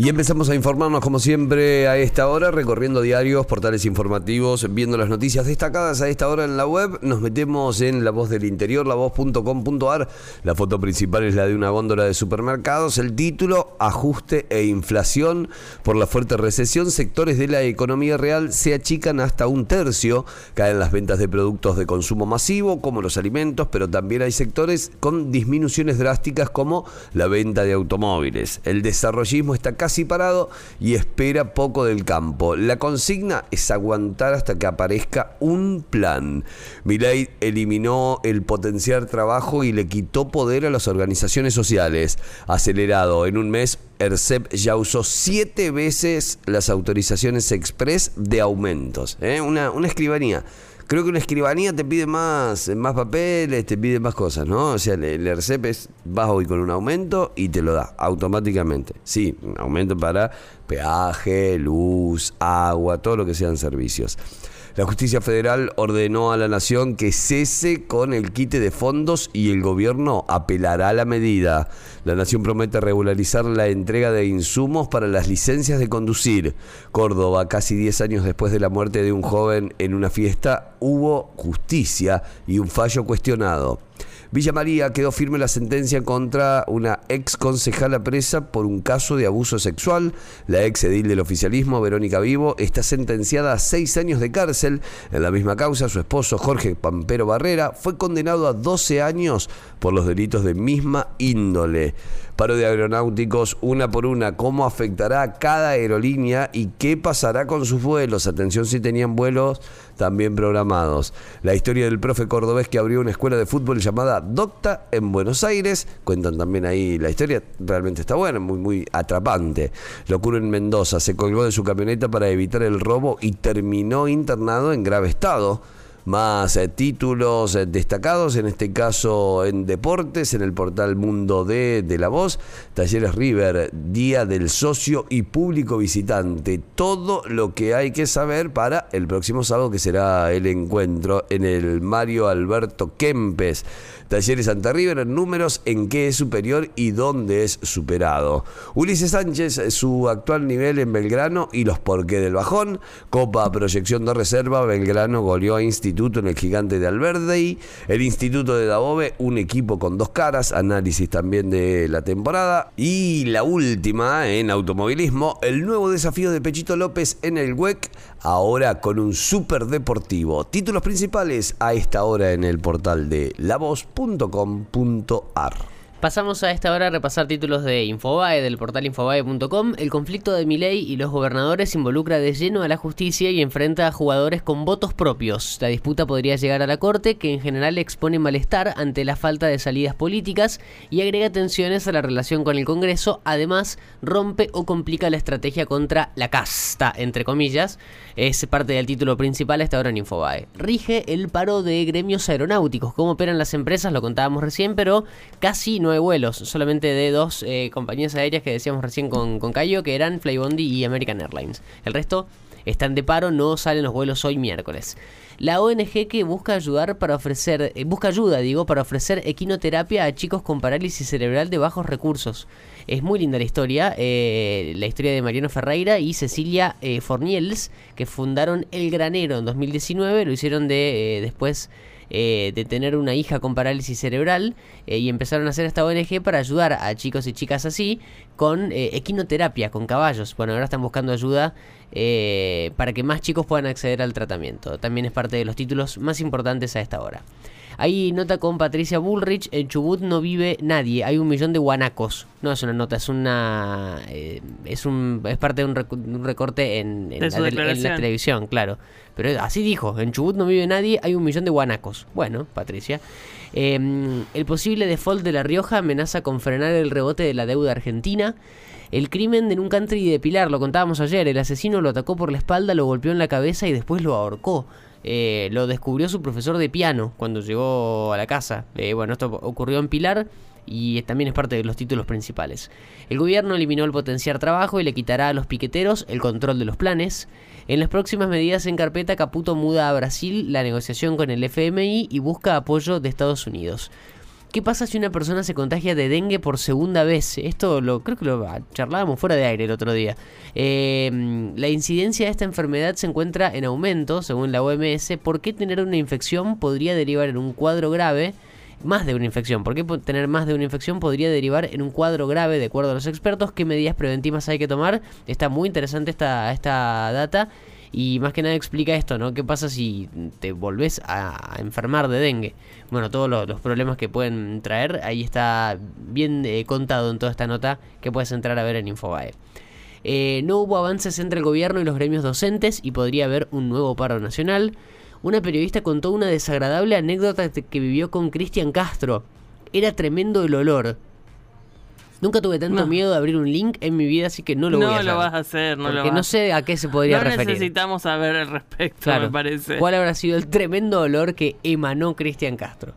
Y empezamos a informarnos como siempre a esta hora, recorriendo diarios, portales informativos, viendo las noticias destacadas a esta hora en la web. Nos metemos en La Voz del Interior, lavoz.com.ar. La foto principal es la de una góndola de supermercados. El título, Ajuste e inflación. Por la fuerte recesión, sectores de la economía real se achican hasta un tercio. Caen las ventas de productos de consumo masivo, como los alimentos, pero también hay sectores con disminuciones drásticas como la venta de automóviles. El desarrollismo está casi parado y espera poco del campo. La consigna es aguantar hasta que aparezca un plan. Milei eliminó el potenciar trabajo y le quitó poder a las organizaciones sociales. Acelerado en un mes, ERCEP ya usó siete veces las autorizaciones express de aumentos. ¿eh? Una, una escribanía. Creo que una escribanía te pide más, más papeles, te pide más cosas, ¿no? O sea, el, ERCEP es, vas hoy con un aumento y te lo da automáticamente. Sí, un aumento para peaje, luz, agua, todo lo que sean servicios. La justicia federal ordenó a la nación que cese con el quite de fondos y el gobierno apelará a la medida. La nación promete regularizar la entrega de insumos para las licencias de conducir. Córdoba, casi 10 años después de la muerte de un joven en una fiesta, hubo justicia y un fallo cuestionado. Villa María quedó firme la sentencia contra una ex concejala presa por un caso de abuso sexual. La ex edil del oficialismo, Verónica Vivo, está sentenciada a seis años de cárcel. En la misma causa, su esposo Jorge Pampero Barrera fue condenado a 12 años por los delitos de misma índole. Paro de aeronáuticos una por una, cómo afectará a cada aerolínea y qué pasará con sus vuelos. Atención si tenían vuelos también programados. La historia del profe cordobés que abrió una escuela de fútbol llamada Docta en Buenos Aires. Cuentan también ahí la historia, realmente está buena, muy, muy atrapante. Lo en Mendoza, se colgó de su camioneta para evitar el robo y terminó internado en grave estado más eh, títulos eh, destacados, en este caso en deportes, en el portal Mundo D de La Voz, Talleres River, Día del Socio y Público Visitante. Todo lo que hay que saber para el próximo sábado que será el encuentro en el Mario Alberto Kempes. Talleres Santa River, números en qué es superior y dónde es superado. Ulises Sánchez, su actual nivel en Belgrano y los porqué del bajón. Copa Proyección de Reserva, Belgrano goleó a Instituto en el Gigante de Alverde. El Instituto de Dabove, un equipo con dos caras, análisis también de la temporada. Y la última en automovilismo, el nuevo desafío de Pechito López en el WEC, ahora con un super deportivo. Títulos principales a esta hora en el portal de La Voz .com.ar Pasamos a esta hora a repasar títulos de Infobae, del portal infobae.com. El conflicto de Milei y los gobernadores involucra de lleno a la justicia y enfrenta a jugadores con votos propios. La disputa podría llegar a la corte, que en general expone malestar ante la falta de salidas políticas y agrega tensiones a la relación con el Congreso. Además, rompe o complica la estrategia contra la casta, entre comillas. Es parte del título principal a esta hora en Infobae. Rige el paro de gremios aeronáuticos. Cómo operan las empresas, lo contábamos recién, pero casi no de vuelos, solamente de dos eh, compañías aéreas que decíamos recién con, con Cayo, que eran Flybondi y American Airlines. El resto están de paro, no salen los vuelos hoy miércoles. La ONG que busca ayudar para ofrecer, eh, busca ayuda, digo, para ofrecer equinoterapia a chicos con parálisis cerebral de bajos recursos. Es muy linda la historia, eh, la historia de Mariano Ferreira y Cecilia Forniels, que fundaron El Granero en 2019, lo hicieron de después eh, de tener una hija con parálisis cerebral eh, y empezaron a hacer esta ONG para ayudar a chicos y chicas así con eh, equinoterapia, con caballos. Bueno, ahora están buscando ayuda para que más chicos puedan acceder al tratamiento. También es parte de los títulos más importantes a esta hora. Hay nota con Patricia Bullrich, en Chubut no vive nadie, hay un millón de guanacos. No es una nota, es una eh, es un es parte de un, recorte en, la, televisión, claro. Pero así dijo, en Chubut no vive nadie, hay un millón de guanacos. Bueno, Patricia. Em, el posible default de La Rioja amenaza con frenar el rebote de la deuda argentina. El crimen de un country de Pilar, lo contábamos ayer, el asesino lo atacó por la espalda, lo golpeó en la cabeza y después lo ahorcó. Eh, lo descubrió su profesor de piano cuando llegó a la casa. Eh, bueno, esto ocurrió en Pilar. y también es parte de los títulos principales. El gobierno eliminó el potenciar trabajo y le quitará a los piqueteros el control de los planes. En las próximas medidas en carpeta, Caputo muda a Brasil la negociación con el FMI y busca apoyo de Estados Unidos. ¿Qué pasa si una persona se contagia de dengue por segunda vez? Esto lo creo que lo charlábamos fuera de aire el otro día. Eh, la incidencia de esta enfermedad se encuentra en aumento, según la OMS. ¿Por qué tener una infección podría derivar en un cuadro grave? más de una infección. ¿Por qué tener más de una infección podría derivar en un cuadro grave de acuerdo a los expertos? ¿Qué medidas preventivas hay que tomar? Está muy interesante esta, esta data y más que nada explica esto, ¿no? ¿Qué pasa si te volvés a enfermar de dengue? Bueno, todos los, problemas que pueden traer, ahí está bien eh, contado en toda esta nota que puedes entrar a ver en Infobae. Eh, no hubo avances entre el gobierno y los gremios docentes y podría haber un nuevo paro nacional una periodista contó una desagradable anécdota que vivió con Cristian Castro. Era tremendo el olor. Nunca tuve tanto miedo de abrir un link en mi vida, así que no lo voy a hacer. No lo vas a hacer, no porque no sé a qué se podría no referir. necesitamos saber al respecto, me parece. ¿Cuál habrá sido el tremendo olor que emanó Cristian Castro?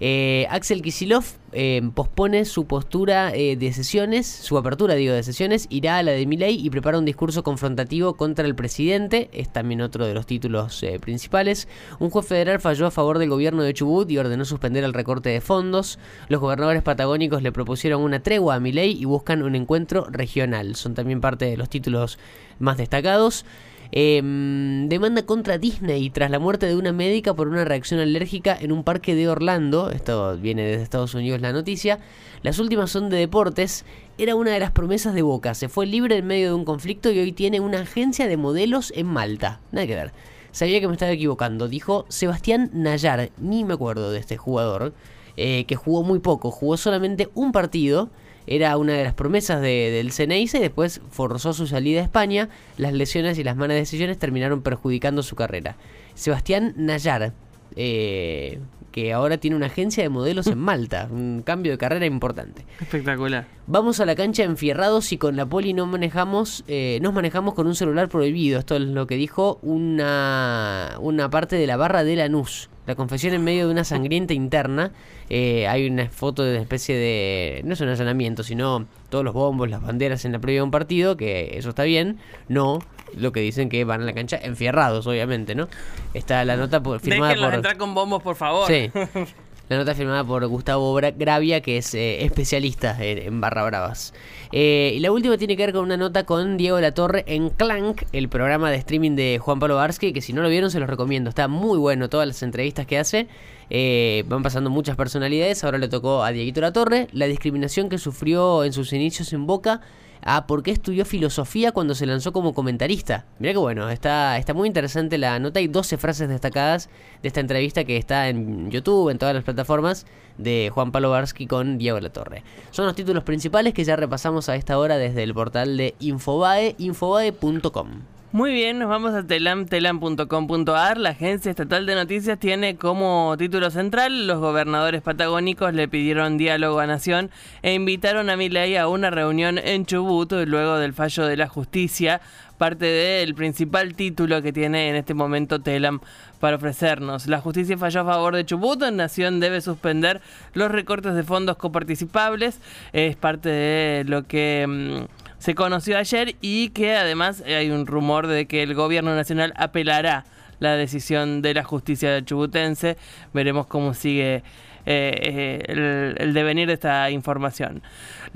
Eh, Axel Kisilov eh, pospone su postura eh, de sesiones, su apertura, digo, de sesiones, irá a la de Milei y prepara un discurso confrontativo contra el presidente. Es también otro de los títulos principales. Un juez federal falló a favor del gobierno de Chubut y ordenó suspender el recorte de fondos. Los gobernadores patagónicos le propusieron una tregua a Milei y buscan un encuentro regional. Son también parte de los títulos más destacados. Em, demanda contra Disney tras la muerte de una médica por una reacción alérgica en un parque de Orlando. Esto viene desde Estados Unidos la noticia. Las últimas son de deportes. Era una de las promesas de Boca. Se fue libre en medio de un conflicto y hoy tiene una agencia de modelos en Malta. Nada que ver. Sabía que me estaba equivocando. Dijo Sebastián Nayar. Ni me acuerdo de este jugador. Eh, que jugó muy poco. Jugó solamente un partido era una de las promesas del Ceneice y después forzó su salida a España. Las lesiones y las malas decisiones terminaron perjudicando su carrera. Sebastián Nayar, eh, que ahora tiene una agencia de modelos en Malta, un cambio de carrera importante. Espectacular. Vamos a la cancha enfierrados y con la poli no manejamos, eh, nos manejamos con un celular prohibido. Esto es lo que dijo una, una parte de la barra de Lanús. La confesión en medio de una sangrienta interna. Eh, hay una foto de una especie de. No es un allanamiento, sino todos los bombos, las banderas en la previa de un partido, que eso está bien. No, lo que dicen que van a la cancha enfierrados, obviamente, ¿no? Está la nota por, firmada por. entrar con bombos, por favor. Sí. La nota firmada por Gustavo Gravia, que es eh, especialista en, barra bravas. Eh, y la última tiene que ver con una nota con Diego Latorre en Clank, el programa de streaming de Juan Pablo Barsky, que si no lo vieron se los recomiendo. Está muy bueno todas las entrevistas que hace. Eh, van pasando muchas personalidades. Ahora le tocó a Dieguito Latorre. La discriminación que sufrió en sus inicios en Boca a por qué estudió filosofía cuando se lanzó como comentarista. Mira que bueno, está, está muy interesante la nota. Hay 12 frases destacadas de esta entrevista que está en YouTube, en todas las plataformas, de Juan Pablo Barsky con Diego La Torre. Son los títulos principales que ya repasamos a esta hora desde el portal de Infobae, infobae.com. Muy bien, nos vamos a telam, telam.com.ar. La agencia estatal de noticias tiene como título central los gobernadores patagónicos le pidieron diálogo a Nación e invitaron a Milei a una reunión en Chubut luego del fallo de la justicia, parte del principal título que tiene en este momento Telam para ofrecernos. La justicia falló a favor de Chubut, Nación debe suspender los recortes de fondos coparticipables, es parte de lo que... Mm, se conoció ayer y que además hay un rumor de que el gobierno nacional apelará la decisión de la justicia chubutense. Veremos cómo sigue eh, eh, el, devenir de esta información.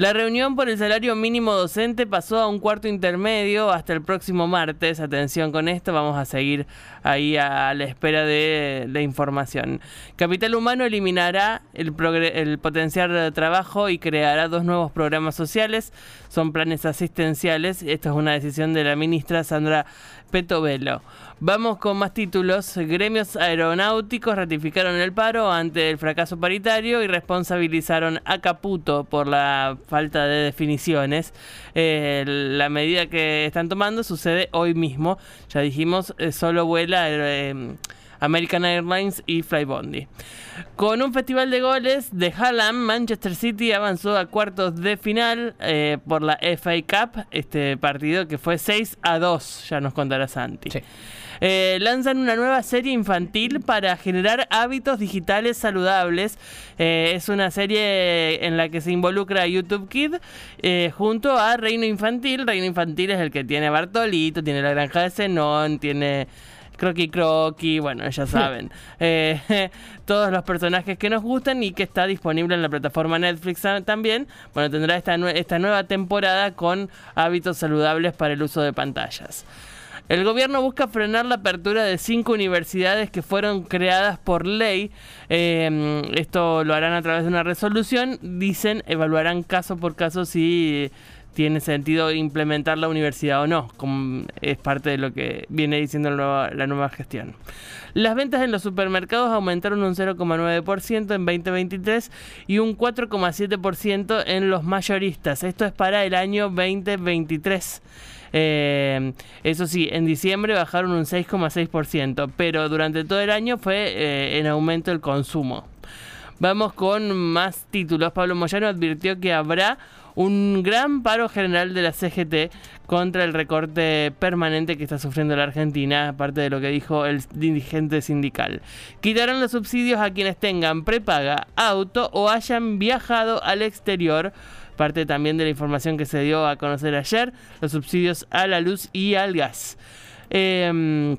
La reunión por el salario mínimo docente pasó a un cuarto intermedio hasta el próximo martes. Atención con esto, vamos a seguir ahí a la espera de la información. Capital Humano eliminará el, el potencial de trabajo y creará dos nuevos programas sociales. Son planes asistenciales. Esta es una decisión de la ministra Sandra Petovelo. Vamos con más títulos. Gremios aeronáuticos ratificaron el paro ante el fracaso paritario y responsabilizaron a Caputo por la falta de definiciones. Eh, la medida que están tomando sucede hoy mismo. Ya dijimos, eh, solo vuela... Eh, American Airlines y Flybondi. Con un festival de goles de Hallam, Manchester City avanzó a cuartos de final por la FA Cup, este partido que fue 6 a 2, ya nos contará Santi. Eh, lanzan una nueva serie infantil para generar hábitos digitales saludables. Eh, es una serie en la que se involucra YouTube Kid eh, junto a Reino Infantil. Reino Infantil es el que tiene Bartolito, tiene la granja de Zenón, tiene... Croqui Croqui, bueno, ya saben. Eh, todos los personajes que nos gustan y que está disponible en la plataforma Netflix también. Bueno, tendrá esta, esta nueva temporada con hábitos saludables para el uso de pantallas. El gobierno busca frenar la apertura de cinco universidades que fueron creadas por ley. Eh, esto lo harán a través de una resolución. Dicen, evaluarán caso por caso si tiene sentido implementar la universidad o no, como es parte de lo que viene diciendo la nueva, gestión. Las ventas en los supermercados aumentaron un 0,9% en 2023 y un 4,7% en los mayoristas. Esto es para el año 2023. Eh, eso sí, en diciembre bajaron un 6,6%, pero durante todo el año fue eh, en aumento el consumo. Vamos con más títulos. Pablo Moyano advirtió que habrá un gran paro general de la CGT contra el recorte permanente que está sufriendo la Argentina, aparte de lo que dijo el dirigente sindical. Quitarán los subsidios a quienes tengan prepaga auto o hayan viajado al exterior parte también de la información que se dio a conocer ayer, los subsidios a la luz y al gas. Eh,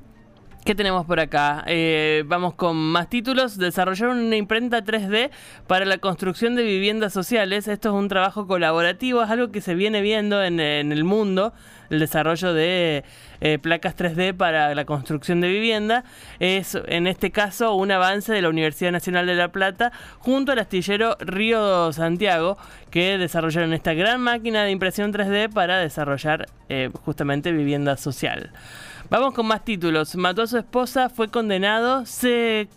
¿Qué tenemos por acá? Eh, vamos con más títulos. Desarrollaron una imprenta 3D para la construcción de viviendas sociales. Esto es un trabajo colaborativo, es algo que se viene viendo en, el mundo, el desarrollo de eh, placas 3D para la construcción de vivienda. Es en este caso un avance de la Universidad Nacional de La Plata junto al astillero Río Santiago que desarrollaron esta gran máquina de impresión 3D para desarrollar eh, justamente vivienda social. Vamos con más títulos. Mató a su esposa, fue condenado, se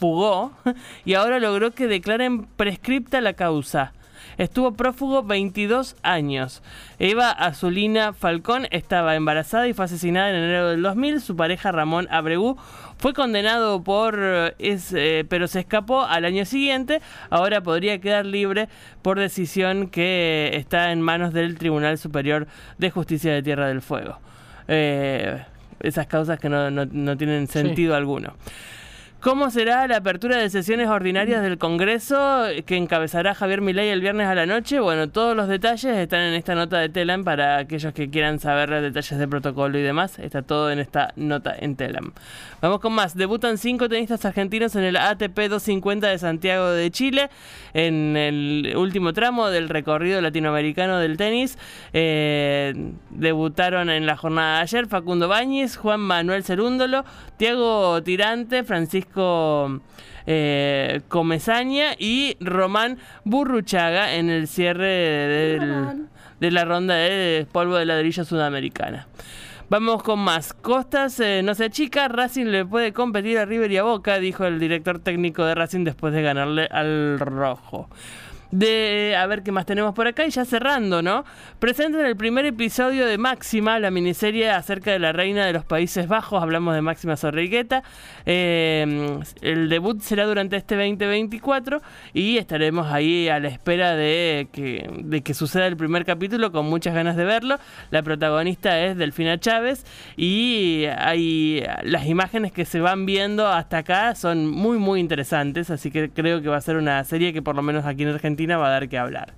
fugó y ahora logró que declaren prescripta la causa. Estuvo prófugo 22 años. Eva Azulina Falcón estaba embarazada y fue asesinada en enero del 2000. Su pareja Ramón Abregu fue condenado por... Eh, pero se escapó al año siguiente. Ahora podría quedar libre por decisión que está en manos del Tribunal Superior de Justicia de Tierra del Fuego. Eh, esas causas que no, no, tienen sentido alguno. ¿Cómo será la apertura de sesiones ordinarias del Congreso que encabezará Javier Milei el viernes a la noche? Bueno, todos los detalles están en esta nota de Telam para aquellos que quieran saber los detalles de protocolo y demás. Está todo en esta nota en Telam. Vamos con más. Debutan cinco tenistas argentinos en el ATP 250 de Santiago de Chile en el último tramo del recorrido latinoamericano del tenis. Eh, debutaron en la jornada de ayer Facundo Báñez, Juan Manuel Cerúndolo, Tiago Tirante, Francisco eh, Comezaña y Román Burruchaga en el cierre de la ronda de polvo de ladrillo sudamericana. Vamos con más. Costas eh, no se achica, Racing le puede competir a River y a Boca, dijo el director técnico de Racing después de ganarle al Rojo de a ver qué más tenemos por acá y ya cerrando, ¿no? Presentan el primer episodio de Máxima, la miniserie acerca de la reina de los Países Bajos, hablamos de Máxima Sorrigueta. Eh, el debut será durante este 2024 y estaremos ahí a la espera de que, de que suceda el primer capítulo con muchas ganas de verlo. La protagonista es Delfina Chávez y hay las imágenes que se van viendo hasta acá son muy muy interesantes, así que creo que va a ser una serie que por lo menos aquí en Argentina va a dar que hablar.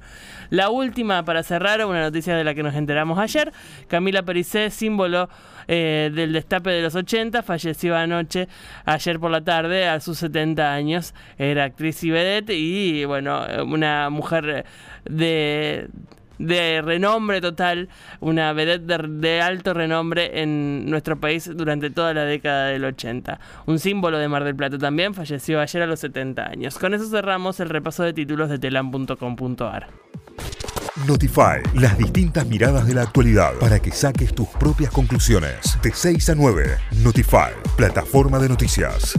La última para cerrar, una noticia de la que nos enteramos ayer. Camila Pericé, símbolo eh, del destape de los 80, falleció anoche, ayer por la tarde, a sus 70 años. Era actriz y vedette y, bueno, una mujer de de renombre total, una vedette de, alto renombre en nuestro país durante toda la década del 80. Un símbolo de Mar del Plata también, falleció ayer a los 70 años. Con eso cerramos el repaso de títulos de telam.com.ar. Notify, las distintas miradas de la actualidad para que saques tus propias conclusiones. De 6 a 9, Notify, plataforma de noticias.